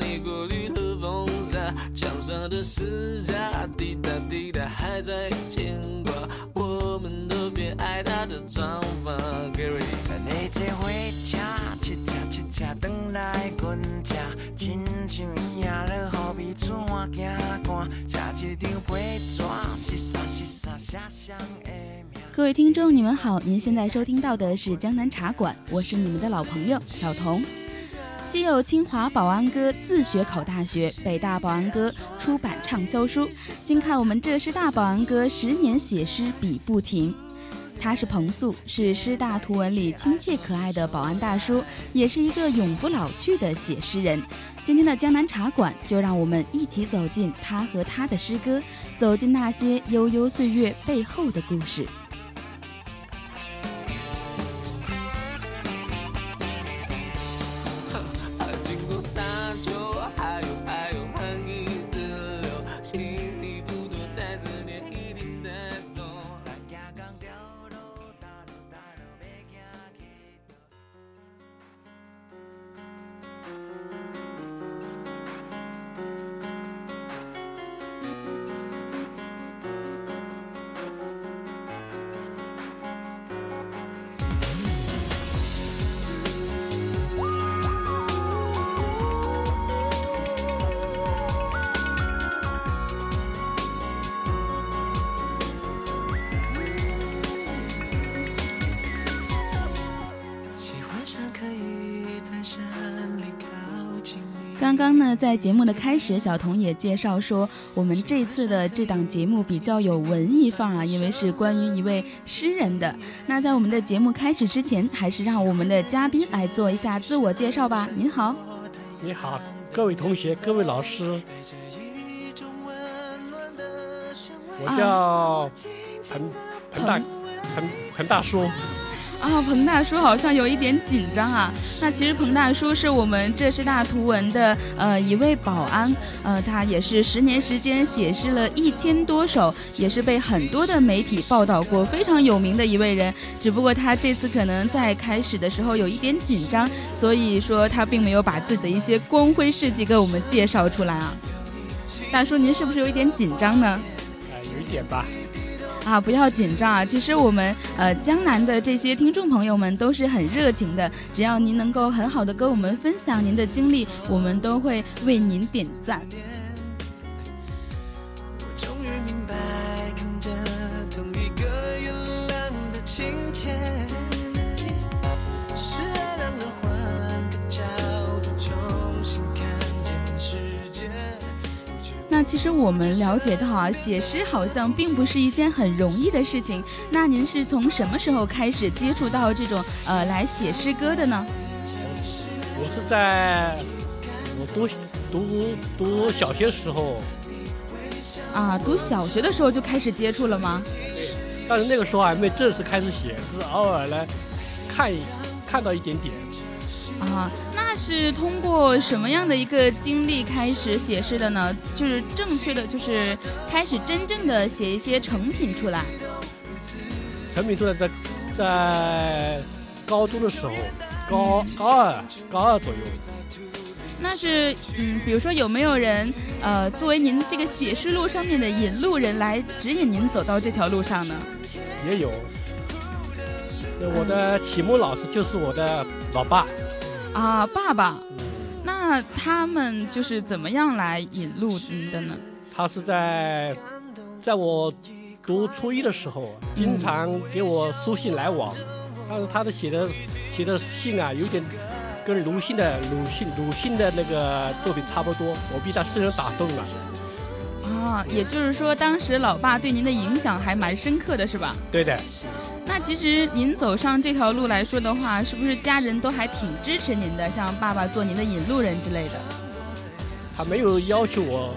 你过滤和风沙？墙上的时差滴答滴答还在牵挂，我们都偏爱他的长发。Gary，回家，等来滚家，亲像影了好比春晚行官，下一。各位听众，你们好，您现在收听到的是江南茶馆，我是你们的老朋友小童。既有清华保安哥自学考大学，北大保安哥出版畅销书，今看我们浙师大保安哥十年写诗笔不停。他是彭素，是师大图文里亲切可爱的保安大叔，也是一个永不老去的写诗人。今天的江南茶馆，就让我们一起走进他和他的诗歌，走进那些悠悠岁月背后的故事。刚刚呢，在节目的开始，小童也介绍说，我们这次的这档节目比较有文艺范啊，因为是关于一位诗人的。那在我们的节目开始之前，还是让我们的嘉宾来做一下自我介绍吧。您好，你好，各位同学，各位老师，我叫彭彭大彭彭大叔。啊，彭大叔好像有一点紧张啊。那其实彭大叔是我们浙师大图文的呃一位保安，呃，他也是十年时间写诗了一千多首，也是被很多的媒体报道过，非常有名的一位人。只不过他这次可能在开始的时候有一点紧张，所以说他并没有把自己的一些光辉事迹给我们介绍出来啊。大叔，您是不是有一点紧张呢？呃，有一点吧。啊，不要紧张啊！其实我们呃江南的这些听众朋友们都是很热情的，只要您能够很好的跟我们分享您的经历，我们都会为您点赞。我们了解到啊，写诗好像并不是一件很容易的事情。那您是从什么时候开始接触到这种呃来写诗歌的呢？我是在我读读读小学时候啊，读小学的时候就开始接触了吗？对，但是那个时候还没正式开始写，是偶尔来看一看到一点点。啊，那是通过什么样的一个经历开始写诗的呢？就是正确的，就是开始真正的写一些成品出来。成品出来在在高中的时候，高高二高二左右。那是嗯，比如说有没有人呃，作为您这个写诗路上面的引路人来指引您走到这条路上呢？也有。我的启蒙老师就是我的老爸。啊，爸爸。那他们就是怎么样来引路您的呢？他是在在我读初一的时候，经常给我书信来往，但是他的写的写的信啊，有点跟鲁迅的鲁迅鲁迅的那个作品差不多，我被他深深打动了。啊，也就是说，当时老爸对您的影响还蛮深刻的，是吧？对的。那其实您走上这条路来说的话，是不是家人都还挺支持您的？像爸爸做您的引路人之类的。他没有要求我，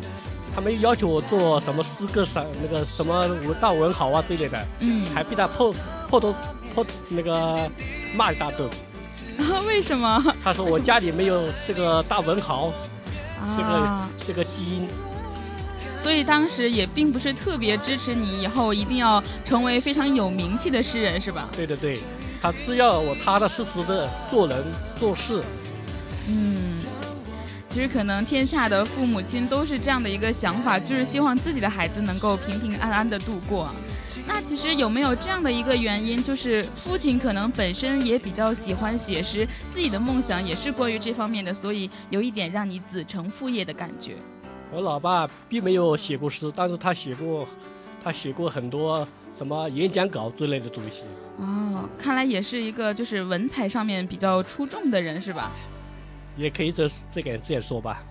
他没有要求我做什么诗歌上那个什么大文豪啊之类的。嗯。还被他破破头破那个骂一大顿。为什么？他说我家里没有这个大文豪，这个这个基因。所以当时也并不是特别支持你以后一定要成为非常有名气的诗人，是吧？对对对，他只要我踏踏实实的做人做事。嗯，其实可能天下的父母亲都是这样的一个想法，就是希望自己的孩子能够平平安安的度过。那其实有没有这样的一个原因，就是父亲可能本身也比较喜欢写诗，自己的梦想也是关于这方面的，所以有一点让你子承父业的感觉。我老爸并没有写过诗，但是他写过，他写过很多什么演讲稿之类的东西。哦，看来也是一个就是文采上面比较出众的人，是吧？也可以这这个这样说吧。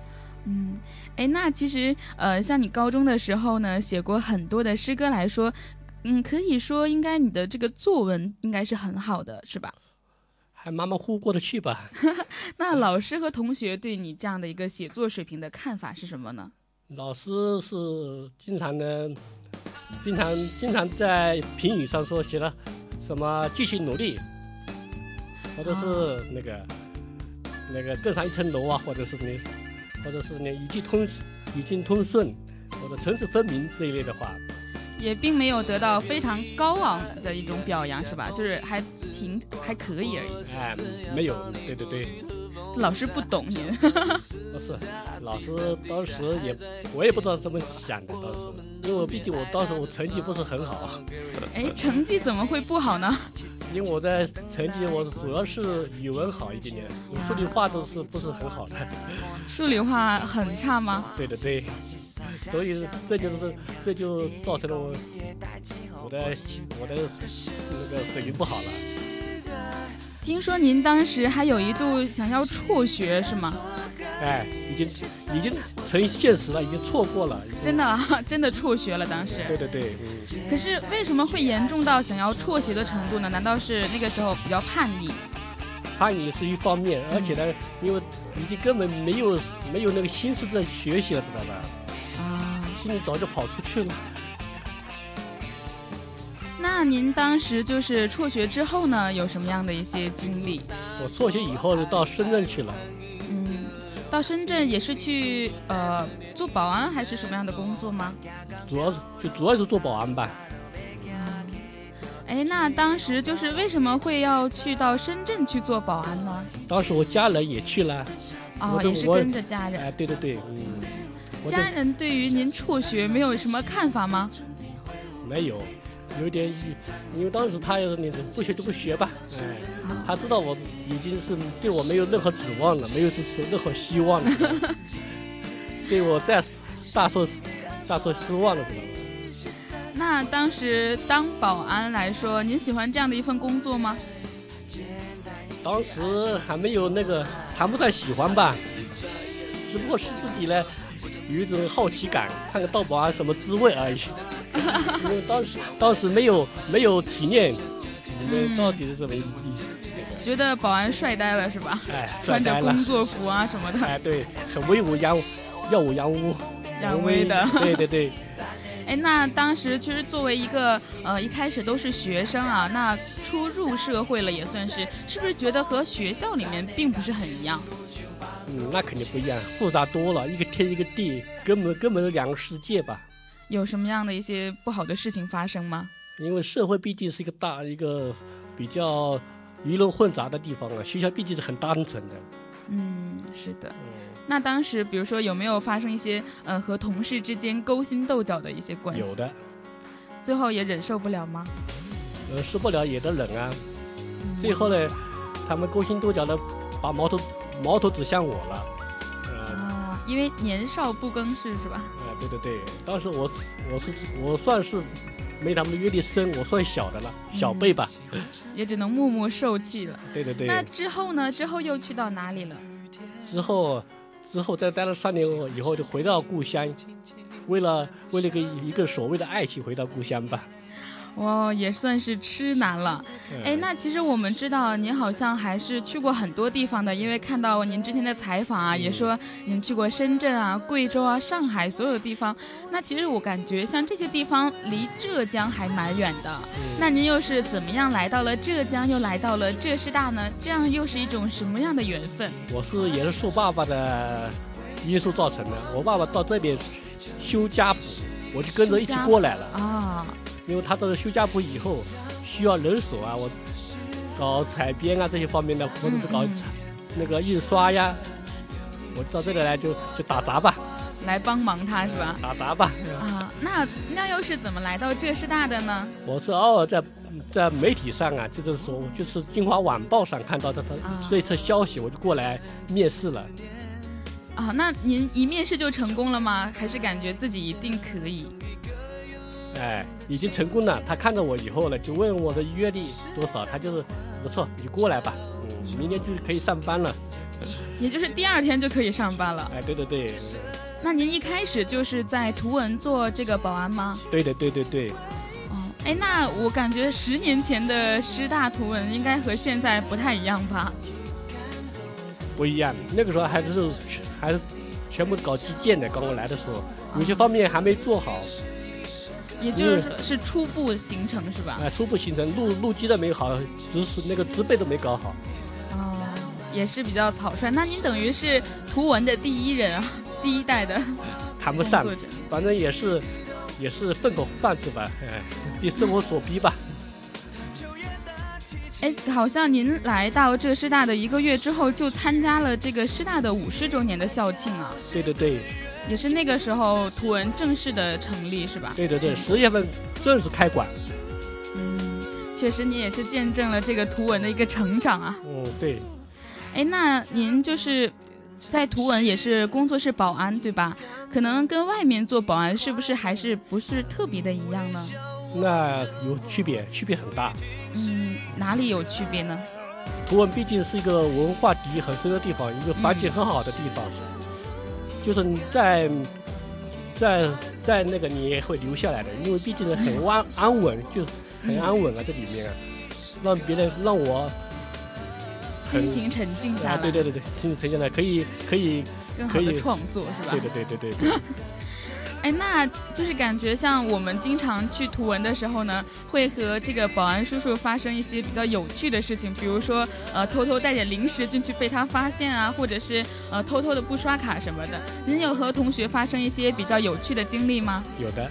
嗯，哎，那其实呃，像你高中的时候呢，写过很多的诗歌来说，嗯，可以说应该你的这个作文应该是很好的，是吧？还马马虎虎过得去吧。那老师和同学对你这样的一个写作水平的看法是什么呢？老师是经常的，经常经常在评语上说写了什么继续努力，或者是那个那个更上一层楼啊，或者是你，或者是你语句通语句通顺，或者层次分明这一类的话。也并没有得到非常高昂的一种表扬，是吧？就是还挺还可以而已。哎，没有，对对对。老师不懂您。不是，老师当时也，我也不知道怎么想的，当时，因为毕竟我当时我成绩不是很好。哎，成绩怎么会不好呢？因为我在成绩，我主要是语文好一点点，数理化都是不是很好的。数理化很差吗？对的对。所以这就是这就造成了我我的我的那个水平不好了。听说您当时还有一度想要辍学是吗？哎，已经已经成现实了，已经错过了。真的真的辍学了当时。对对对。可是为什么会严重到想要辍学的程度呢？难道是那个时候比较叛逆？叛逆是一方面，而且呢，因为已经根本没有没有那个心思在学习了，知道吧？心里早就跑出去了。那您当时就是辍学之后呢，有什么样的一些经历？我辍学以后就到深圳去了。嗯，到深圳也是去呃做保安还是什么样的工作吗？主要是就主要是做保安吧。哎，那当时就是为什么会要去到深圳去做保安呢？当时我家人也去了。哦，也是跟着家人。哎，对对对，嗯。家人对于您辍学没有什么看法吗？没有，有点，因为当时他也是那种不学就不学吧，哎，他知道我已经是对我没有任何指望了，没有任何希望了，对我再大受大受失望了，知道吗？那当时当保安来说，您喜欢这样的一份工作吗？当时还没有那个谈不上喜欢吧，只不过是自己呢。有一种好奇感，看个盗保安什么滋味而已。因为当时当时没有没有体验，你们到底是什么意思？觉得保安帅呆了是吧？哎，穿着工作服啊什么的。哎，对，很威武扬，耀武扬威，扬威的。对对对。哎，那当时其实作为一个呃一开始都是学生啊，那初入社会了也算是，是不是觉得和学校里面并不是很一样？嗯，那肯定不一样，复杂多了，一个天一个地，根本根本是两个世界吧。有什么样的一些不好的事情发生吗？因为社会毕竟是一个大一个比较鱼龙混杂的地方啊，学校毕竟是很单纯的。嗯，是的。那当时比如说有没有发生一些呃和同事之间勾心斗角的一些关系？有，的，最后也忍受不了吗？呃，受不了也得忍啊。最后呢，他们勾心斗角的把矛头矛头指向我了。呃，哦，因为年少不更事是吧？哎，对对对，当时我是我是我算是没他们的阅历深，我算小的了，小辈吧。也只能默默受气了。对对对。那之后呢？之后又去到哪里了？之后，之后再待了三年以后，就回到故乡，为了为了一个一个所谓的爱情回到故乡吧。哇，也算是痴男了。哎，那其实我们知道您好像还是去过很多地方的，因为看到您之前的采访啊，也说您去过深圳啊、贵州啊、上海所有地方。那其实我感觉像这些地方离浙江还蛮远的。那您又是怎么样来到了浙江，又来到了浙师大呢？这样又是一种什么样的缘分？我是也是受爸爸的因素造成的。我爸爸到这边修家谱，我就跟着一起过来了。啊。因为他到了修家谱以后，需要人手啊，我搞采编啊这些方面的，或者是搞那个印刷呀，我到这里来就就打杂吧，来帮忙他是吧？打杂吧。啊，那那又是怎么来到浙师大的呢？我是偶尔在在媒体上啊，就是说就是《京华晚报》上看到的他这一则消息，我就过来面试了。啊，那您一面试就成功了吗？还是感觉自己一定可以？哎，已经成功了。他看到我以后呢，就问我的阅历多少，他就是不错，你过来吧，嗯，明天就可以上班了。也就是第二天就可以上班了。哎，对对对。那您一开始就是在图文做这个保安吗？对的，对对对。哦，哎，那我感觉十年前的师大图文应该和现在不太一样吧？不一样，那个时候还是还是全部搞基建的，刚刚来的时候，有些方面还没做好。也就是说是初步形成是吧？哎，初步形成，路路基都没好，植是那个植被都没搞好。哦，也是比较草率。那您等于是图文的第一人啊，第一代的。谈不上，反正也是也是混口饭吃吧，哎，逼生活所逼吧。哎，好像您来到浙师大的一个月之后，就参加了这个师大的五十周年的校庆啊。对对对。也是那个时候，图文正式的成立是吧？对对对，十月份正式开馆。嗯，确实，你也是见证了这个图文的一个成长啊。哦，对。哎，那您就是在图文也是工作室保安对吧？可能跟外面做保安是不是还是不是特别的一样呢？那有区别，区别很大。嗯，哪里有区别呢？图文毕竟是一个文化底蕴很深的地方，一个环境很好的地方。就是你在在在那个你也会留下来的，因为毕竟是很安安稳，就很安稳啊，这里面让别人让我心情沉静下来，对对对对，心情沉静下来，可以可以更好的创作是吧？对对对对对。哎，那就是感觉像我们经常去图文的时候呢，会和这个保安叔叔发生一些比较有趣的事情，比如说呃偷偷带点零食进去被他发现啊，或者是呃偷偷的不刷卡什么的。您有和同学发生一些比较有趣的经历吗？有的。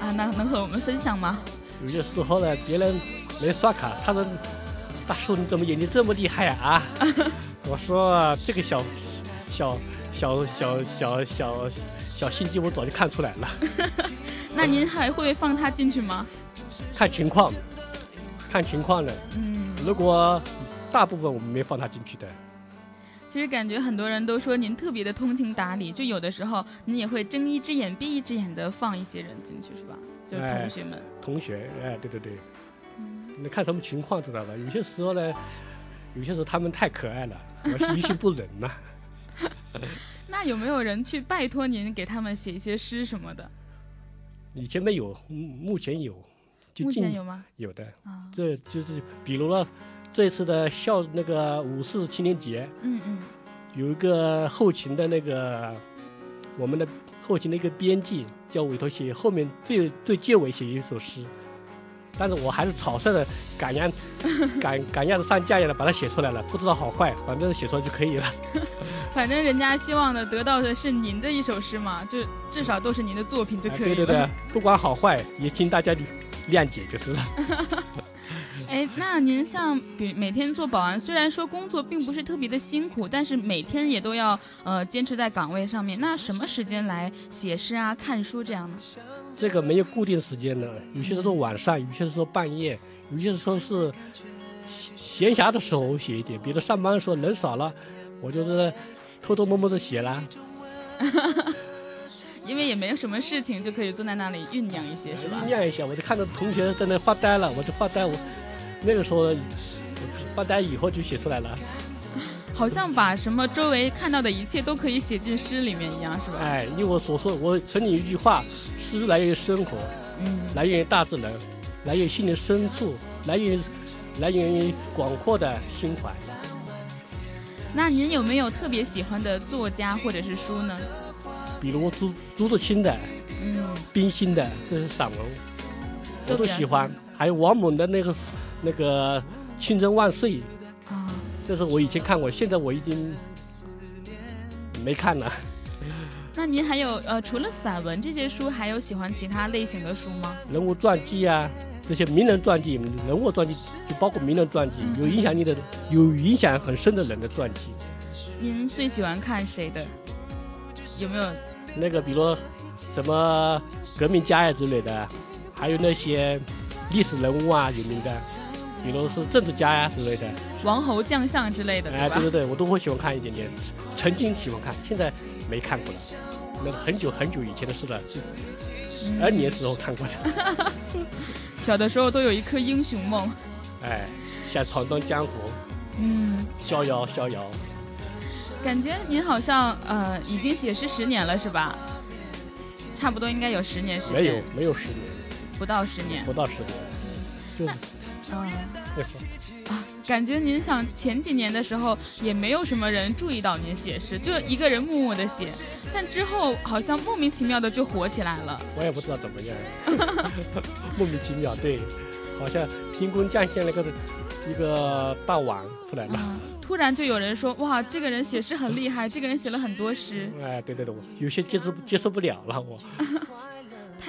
啊，那能和我们分享吗？有些时候呢，别人没刷卡，他说：“大叔你怎么眼睛这么厉害啊？” 我说：“这个小小小小小小。”小心机我早就看出来了，那您还会放他进去吗？看情况，看情况的。嗯，如果大部分我们没放他进去的。其实感觉很多人都说您特别的通情达理，就有的时候您也会睁一只眼闭一只眼的放一些人进去，是吧？就同学们。同学，哎，对对对。嗯。你看什么情况知道吧？有些时候呢，有些时候他们太可爱了，我于心不忍呐。那有没有人去拜托您给他们写一些诗什么的？以前没有，目前有。目前有吗？有的。啊，这就是比如了，这次的校那个五四青年节，嗯嗯，有一个后勤的那个，我们的后勤的一个编辑叫委托写后面最最结尾写一首诗。但是我还是草率的赶样，赶赶样子上架一样的把它写出来了，不知道好坏，反正写出来就可以了。反正人家希望的得到的是您的一首诗嘛，就至少都是您的作品就可以了。对对对，不管好坏，也请大家谅解就是了。哎，那您像比每天做保安，虽然说工作并不是特别的辛苦，但是每天也都要呃坚持在岗位上面。那什么时间来写诗啊、看书这样呢？这个没有固定时间的，有些时候晚上，有些时候半夜，有些时候是闲暇的时候写一点。比如上班的时候人少了，我就是偷偷摸摸的写了。因为也没有什么事情，就可以坐在那里酝酿一些，是吧？酝酿一下，我就看到同学在那发呆了，我就发呆。我那个时候发呆以后就写出来了。好像把什么周围看到的一切都可以写进诗里面一样，是吧？哎，因为我所说，我曾经一句话：诗来源于生活，嗯，来源于大自然，来源于心灵深处，来源于来源于广阔的心怀。那您有没有特别喜欢的作家或者是书呢？比如朱朱自清的，嗯，冰心的这些散文，我都喜欢。还有王蒙的那个那个《青春万岁》啊，这是我以前看过，现在我已经没看了。那您还有呃，除了散文这些书，还有喜欢其他类型的书吗？人物传记啊，这些名人传记、人物传记，就包括名人传记，有影响力的、有影响很深的人的传记。您最喜欢看谁的？有没有？那个，比如什么革命家呀之类的，还有那些历史人物啊，有名的，比如是政治家呀之类的，王侯将相之类的，哎，对对对，我都会喜欢看一点点。曾经喜欢看，现在没看过了，那很久很久以前的事了，二年时候看过的。小的时候都有一颗英雄梦，哎，想闯荡江湖，嗯，逍遥逍遥。感觉您好像呃已经写诗十年了是吧？差不多应该有十年时间。没有没有十年，不到十年。不到十年，就是啊，感觉您想前几年的时候也没有什么人注意到您写诗，就一个人默默的写，但之后好像莫名其妙的就火起来了。我也不知道怎么样，莫名其妙，对，好像凭空降下了个一个大王出来了。突然就有人说：“哇，这个人写诗很厉害，这个人写了很多诗。”哎，对对对，有些接受接受不了了，我。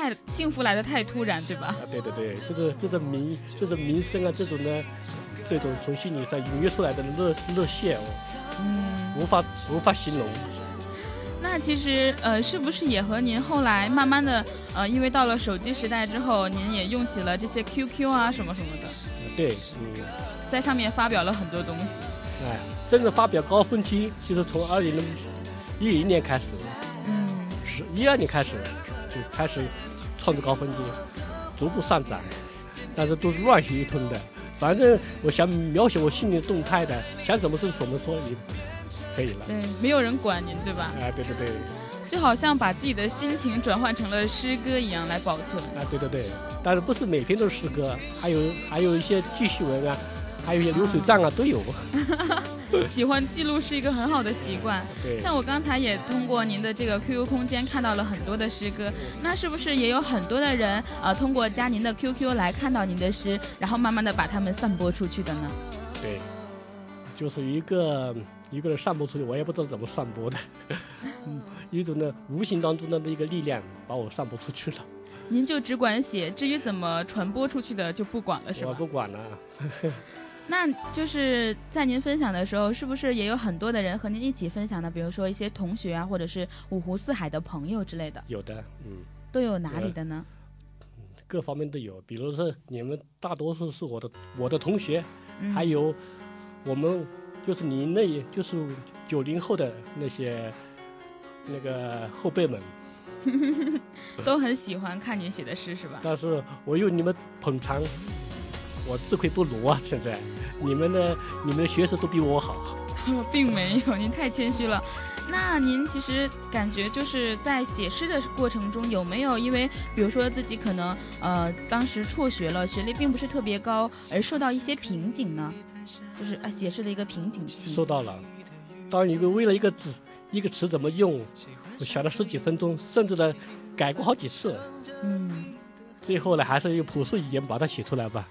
太幸福来的太突然，对吧？啊，对对对，这是这是民，就是民生啊，这种的，这种从心理上隐约出来的热热血哦，嗯，无法无法形容。那其实呃，是不是也和您后来慢慢的呃，因为到了手机时代之后，您也用起了这些 QQ 啊什么什么的？对，嗯，在上面发表了很多东西。哎，真正发表高峰期就是从二零一零年开始，嗯，是一二年开始就开始创作高峰期，逐步上涨，但是都是乱写一通的。反正我想描写我心里动态的，想怎么说怎么说也可以了。对，没有人管您，对吧？哎，对对对，就好像把自己的心情转换成了诗歌一样来保存。啊，对对对，但是不是每篇都是诗歌，还有还有一些记叙文啊。还有一些流水账啊，都有。喜欢记录是一个很好的习惯。像我刚才也通过您的这个 QQ 空间看到了很多的诗歌，那是不是也有很多的人啊，通过加您的 QQ 来看到您的诗，然后慢慢的把它们散播出去的呢？对，就是一个一个人散播出去，我也不知道怎么散播的，一种呢无形当中的一个力量把我散播出去了。您就只管写，至于怎么传播出去的就不管了，是吧？我不管了。那就是在您分享的时候，是不是也有很多的人和您一起分享的？比如说一些同学啊，或者是五湖四海的朋友之类的。有的，嗯。都有哪里的呢？各方面都有，比如说你们大多数是我的我的同学，嗯、还有我们就是你那，就是九零后的那些那个后辈们。都很喜欢看你写的诗，是吧？但是我有你们捧场，我自愧不如啊！现在你们的你们的学识都比我好，并没有，您太谦虚了。那您其实感觉就是在写诗的过程中，有没有因为比如说自己可能呃当时辍学了，学历并不是特别高，而受到一些瓶颈呢？就是啊写诗的一个瓶颈期。受到了，当一个为了一个字一个词怎么用，我想了十几分钟，甚至呢。改过好几次，嗯，最后呢，还是用朴素语言把它写出来吧。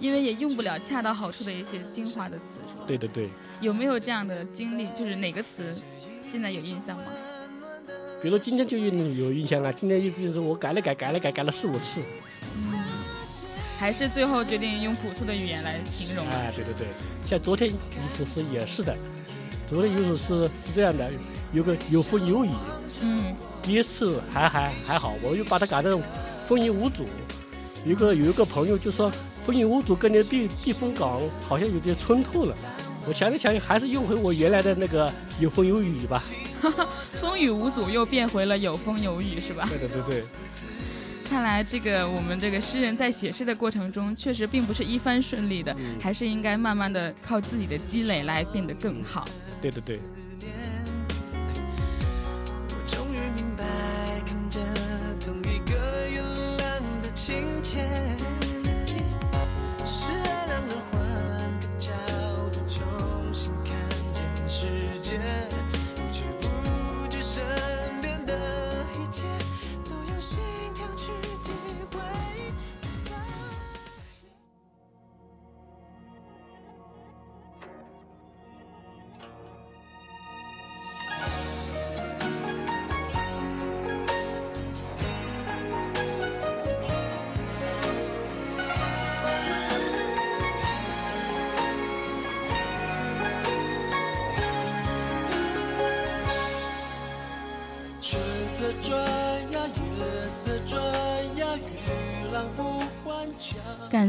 因为也用不了恰到好处的一些精华的词，是吧？对对对。有没有这样的经历？就是哪个词现在有印象吗？比如今天就有有印象了，今天又比如说我改了改，改了改，改了四五次。嗯。还是最后决定用朴素的语言来形容？哎，对对对，像昨天一首诗也是的，昨天有首诗是这样的，有个有风有雨，嗯，第一次还还还好，我又把它改成风雨无阻。有一个有一个朋友就说风雨无阻跟那避避风港好像有点冲突了。我想了想，还是用回我原来的那个 有风有雨吧。风雨无阻又变回了有风有雨，是吧？对对对对。看来这个我们这个诗人在写诗的过程中，确实并不是一帆顺利的，还是应该慢慢的靠自己的积累来变得更好。对对对。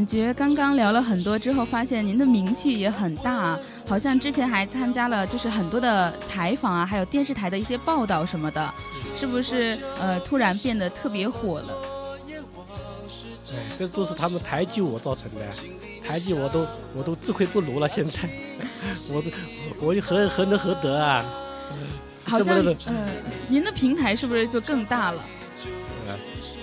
觉刚刚聊了很多之后，发现您的名气也很大，好像之前还参加了就是很多的采访啊，还有电视台的一些报道什么的，是不是？呃，突然变得特别火了。哎，这都是他们抬举我造成的，抬举我都我都自愧不如了。现在，我我何何能何德啊？好像呃，您的平台是不是就更大了？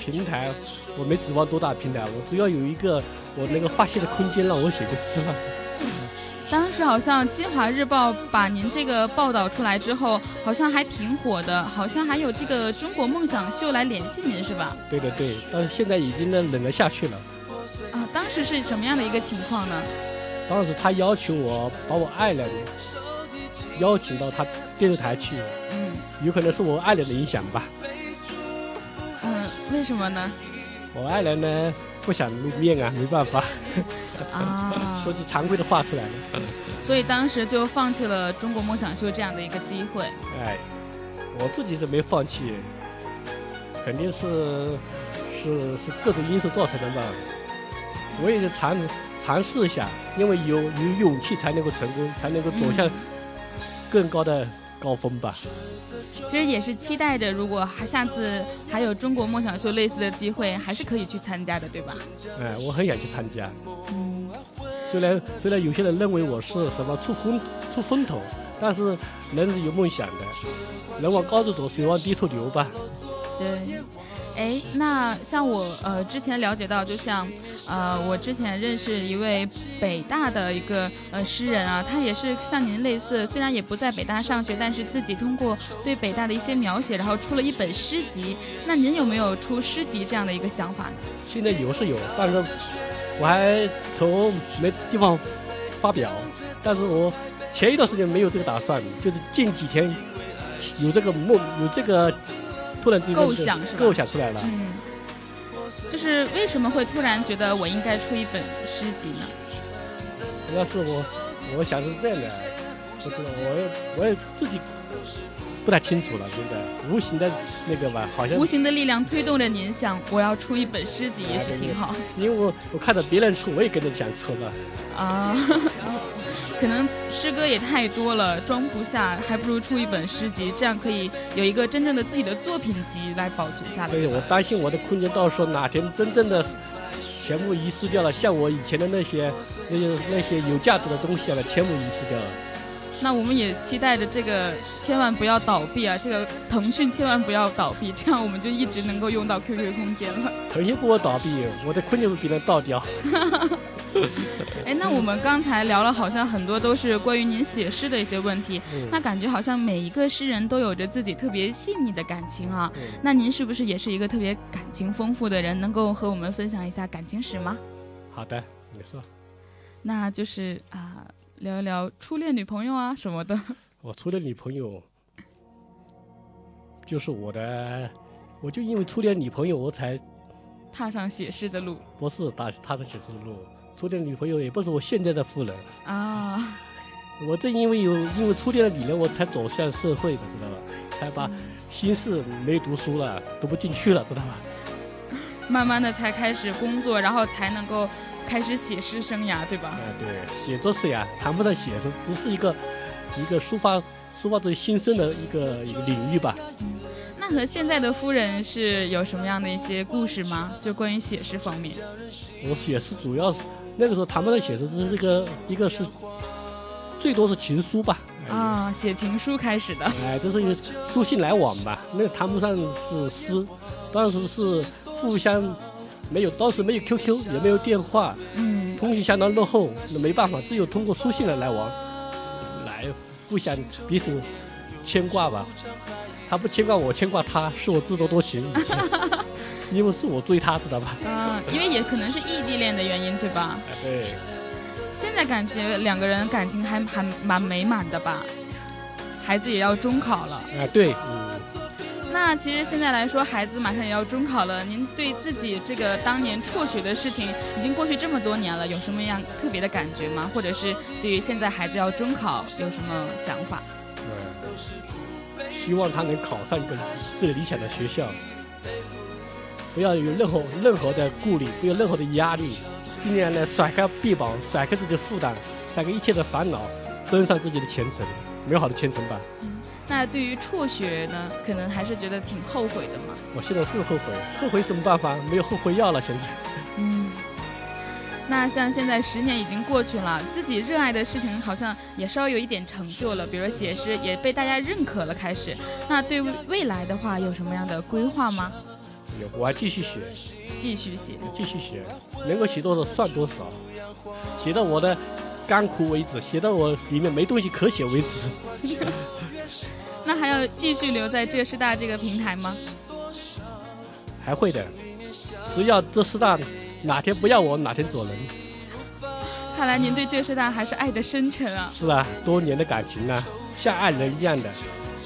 平台，我没指望多大平台，我只要有一个我那个发泄的空间让我写就是了。当时好像《金华日报》把您这个报道出来之后，好像还挺火的，好像还有这个《中国梦想秀》来联系您是吧？对对对，但是现在已经呢冷了下去了。啊，当时是什么样的一个情况呢？当时他邀请我把我爱人邀请到他电视台去，嗯，有可能是我爱人的影响吧。为什么呢？我爱人呢不想露面啊，没办法。啊，说句惭愧的话出来了。所以当时就放弃了《中国梦想秀》这样的一个机会。哎，我自己是没放弃，肯定是是是各种因素造成的吧。我也是尝尝试一下，因为有有勇气才能够成功，才能够走向更高的。高峰吧，其实也是期待着，如果还下次还有中国梦想秀类似的机会，还是可以去参加的，对吧？哎，我很想去参加。嗯，虽然虽然有些人认为我是什么出风出风头，但是人是有梦想的，人往高处走，水往低处流吧。对。哎，那像我呃之前了解到，就像呃我之前认识一位北大的一个呃诗人啊，他也是像您类似，虽然也不在北大上学，但是自己通过对北大的一些描写，然后出了一本诗集。那您有没有出诗集这样的一个想法呢？现在有是有，但是我还愁没地方发表。但是我前一段时间没有这个打算，就是近几天有这个梦，有这个。突然构想是吧？构想出来了。嗯，就是为什么会突然觉得我应该出一本诗集呢？主要是我，我想是这样的，不知道，我也我也自己不太清楚了，真的，无形的那个吧，好像无形的力量推动着您想，我要出一本诗集，也许挺好。因为我我看到别人出，我也跟着想出了。啊。可能诗歌也太多了，装不下，还不如出一本诗集，这样可以有一个真正的自己的作品集来保存下来。对，我担心我的空间到时候哪天真正的全部遗失掉了，像我以前的那些那些那些有价值的东西啊，全部遗失掉了。那我们也期待着这个千万不要倒闭啊，这个腾讯千万不要倒闭，这样我们就一直能够用到 QQ 空间了。腾讯不会倒闭，我的空间会被人倒掉。哎，那我们刚才聊了，好像很多都是关于您写诗的一些问题。那感觉好像每一个诗人都有着自己特别细腻的感情啊。那您是不是也是一个特别感情丰富的人？能够和我们分享一下感情史吗？好的，你说。那就是啊，聊一聊初恋女朋友啊什么的。我初恋女朋友就是我的，我就因为初恋女朋友我才。踏上写诗的路不是踏踏上写诗的路。初恋女朋友也不是我现在的夫人，啊。我正因为有因为初恋的你呢，我才走向社会的，知道吧？才把心事没读书了，读不进去了，知道吧？慢慢的才开始工作，然后才能够开始写诗生涯，对吧？哎，对，写作是呀，谈不上写诗，只是一个一个抒发抒发自己心声的一个一个领域吧。那和现在的夫人是有什么样的一些故事吗？就关于写诗方面。我写诗主要是那个时候谈不上写诗，只是这个一个是最多是情书吧。哎啊，写情书开始的。哎，这是一个书信来往吧，那个谈不上是诗，当时是互相没有，当时没有 QQ，也没有电话，嗯，通信相当落后，那没办法，只有通过书信来来往，来互相彼此牵挂吧。他不牵挂我，牵挂他，是我自作多情，因为是我追他，知道吧？啊，因为也可能是异地恋的原因，对吧？哎，对，现在感觉两个人感情还还蛮美满的吧？孩子也要中考了，哎，对，嗯，那其实现在来说，孩子马上也要中考了，您对自己这个当年辍学的事情，已经过去这么多年了，有什么样特别的感觉吗？或者是对于现在孩子要中考有什么想法？嗯，希望他能考上一个最理想的学校，不要有任何任何的顾虑，不要任何的压力，尽量呢甩开臂膀，甩开自己的负担，甩开一切的烦恼，奔上自己的前程，美好的前程吧。那对于辍学呢，可能还是觉得挺后悔的嘛。我现在是后悔，后悔什么办法？没有后悔药了，现在。嗯，那像现在十年已经过去了，自己热爱的事情好像也稍微有一点成就了，比如说写诗也被大家认可了，开始。那对未来的话有什么样的规划吗？有，我还继续写，继续写。继续写，能够写多少算多少，写到我的干枯为止，写到我里面没东西可写为止。那还要继续留在浙师大这个平台吗？还会的，只要浙师大哪天不要我，哪天走人。看来您对浙师大还是爱的深沉啊。是啊，多年的感情啊、像爱人一样的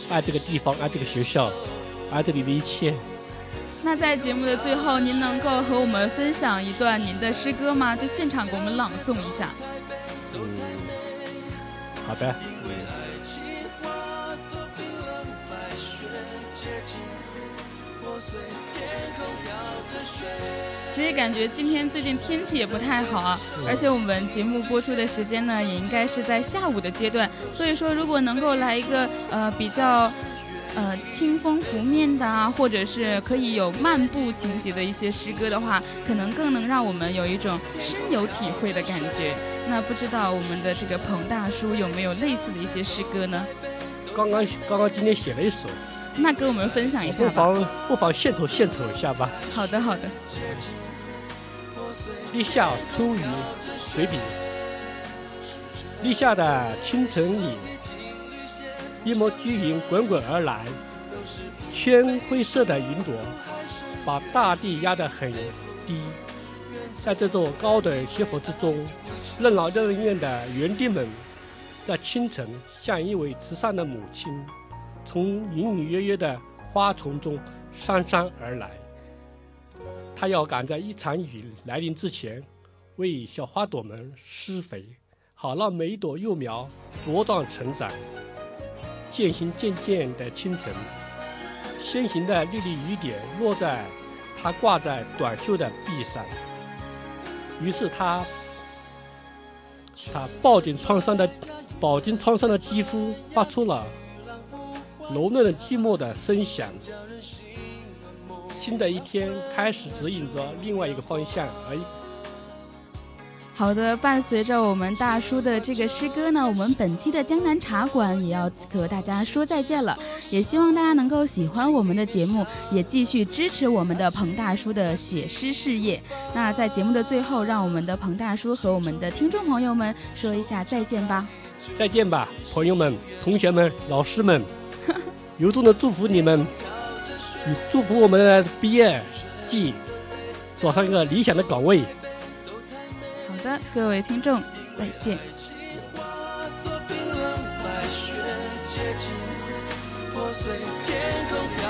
爱这个地方，爱这个学校，爱这里的一切。那在节目的最后，您能够和我们分享一段您的诗歌吗？就现场给我们朗诵一下。嗯，好的。其实感觉今天最近天气也不太好啊，而且我们节目播出的时间呢，也应该是在下午的阶段，所以说如果能够来一个呃比较。呃，清风拂面的啊，或者是可以有漫步情节的一些诗歌的话，可能更能让我们有一种深有体会的感觉。那不知道我们的这个彭大叔有没有类似的一些诗歌呢？刚刚刚刚今天写了一首，那跟我们分享一下不。妨不妨献丑献丑一下吧。好的，好的。立夏初雨随笔，立夏的清晨里，一抹巨云滚滚而来，鲜灰色的云朵把大地压得很低。在这座高的斜坡之中，任劳任怨的园丁们，在清晨像一位慈善的母亲，从隐隐约约的花丛中姗姗而来。他要赶在一场雨来临之前，为小花朵们施肥，好让每一朵幼苗茁壮成长。渐行渐渐的清晨，先行的粒粒雨点落在他挂在短袖的臂上，于是他，他饱经创伤的饱经创伤的肌肤发出了柔嫩的寂寞的声响。新的一天开始指引着另外一个方向，而好的，伴随着我们大叔的这个诗歌呢，我们本期的江南茶馆也要和大家说再见了。也希望大家能够喜欢我们的节目，也继续支持我们的彭大叔的写诗事业。那在节目的最后，让我们的彭大叔和我们的听众朋友们说一下再见吧。再见吧，朋友们、同学们、老师们，由衷的祝福你们，祝福我们的毕业季走上一个理想的岗位。好的，各位听众，再见。